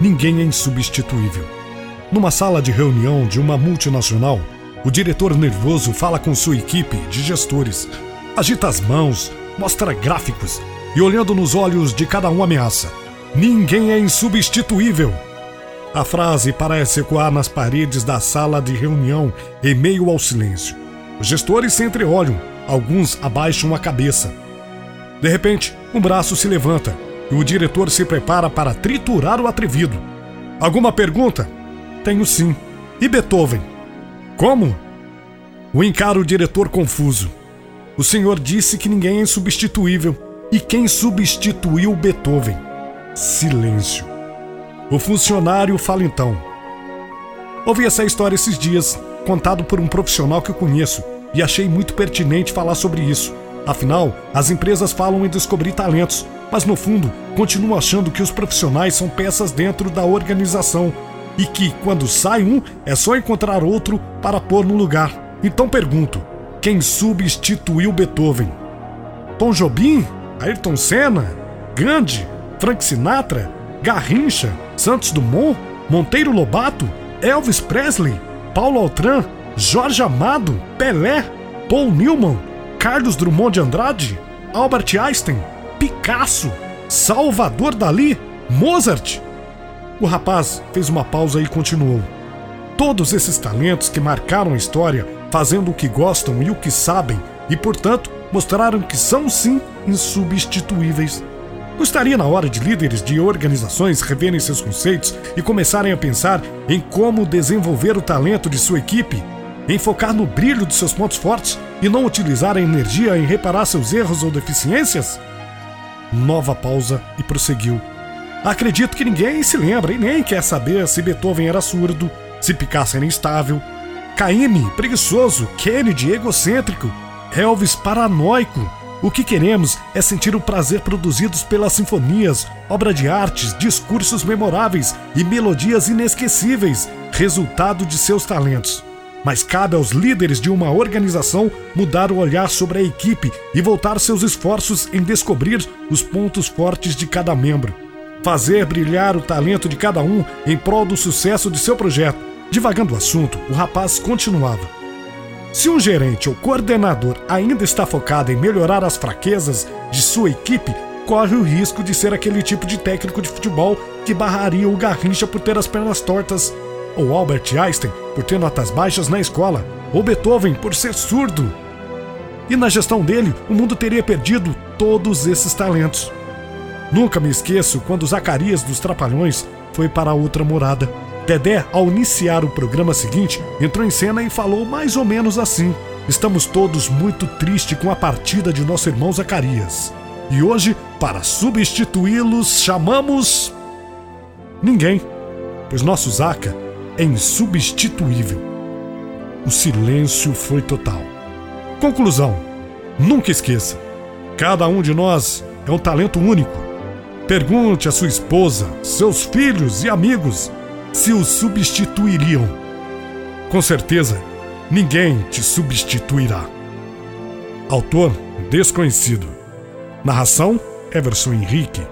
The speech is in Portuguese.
ninguém é insubstituível. Numa sala de reunião de uma multinacional, o diretor nervoso fala com sua equipe de gestores, agita as mãos, mostra gráficos e, olhando nos olhos de cada um, ameaça: Ninguém é insubstituível. A frase parece ecoar nas paredes da sala de reunião em meio ao silêncio. Os gestores se entreolham, alguns abaixam a cabeça. De repente, um braço se levanta e o diretor se prepara para triturar o atrevido. Alguma pergunta? Tenho sim. E Beethoven? Como? O encara o diretor confuso. O senhor disse que ninguém é insubstituível. E quem substituiu Beethoven? Silêncio. O funcionário fala então. Ouvi essa história esses dias, contado por um profissional que eu conheço, e achei muito pertinente falar sobre isso. Afinal, as empresas falam em descobrir talentos, mas no fundo continuam achando que os profissionais são peças dentro da organização e que, quando sai um, é só encontrar outro para pôr no lugar. Então pergunto: quem substituiu Beethoven? Tom Jobim? Ayrton Senna? Gandhi? Frank Sinatra? Garrincha? Santos Dumont? Monteiro Lobato? Elvis Presley? Paulo Altran? Jorge Amado? Pelé? Paul Newman? Carlos Drummond de Andrade? Albert Einstein? Picasso? Salvador Dali? Mozart? O rapaz fez uma pausa e continuou. Todos esses talentos que marcaram a história, fazendo o que gostam e o que sabem, e portanto mostraram que são sim insubstituíveis. Gostaria na hora de líderes de organizações reverem seus conceitos e começarem a pensar em como desenvolver o talento de sua equipe, em focar no brilho de seus pontos fortes e não utilizar a energia em reparar seus erros ou deficiências? Nova pausa e prosseguiu. Acredito que ninguém se lembra e nem quer saber se Beethoven era surdo, se Picasso era instável, Caymmi preguiçoso, Kennedy egocêntrico, Elvis paranoico. O que queremos é sentir o prazer produzidos pelas sinfonias, obra de artes, discursos memoráveis e melodias inesquecíveis, resultado de seus talentos. Mas cabe aos líderes de uma organização mudar o olhar sobre a equipe e voltar seus esforços em descobrir os pontos fortes de cada membro fazer brilhar o talento de cada um em prol do sucesso de seu projeto. Divagando o assunto, o rapaz continuava. Se um gerente ou coordenador ainda está focado em melhorar as fraquezas de sua equipe, corre o risco de ser aquele tipo de técnico de futebol que barraria o Garrincha por ter as pernas tortas, ou Albert Einstein por ter notas baixas na escola, ou Beethoven por ser surdo. E na gestão dele, o mundo teria perdido todos esses talentos. Nunca me esqueço quando Zacarias dos Trapalhões foi para outra morada. Dedé, ao iniciar o programa seguinte, entrou em cena e falou mais ou menos assim: Estamos todos muito tristes com a partida de nosso irmão Zacarias. E hoje, para substituí-los, chamamos. Ninguém, pois nosso Zaca é insubstituível. O silêncio foi total. Conclusão: nunca esqueça: cada um de nós é um talento único Pergunte à sua esposa, seus filhos e amigos se o substituiriam. Com certeza, ninguém te substituirá. Autor desconhecido. Narração Everson Henrique.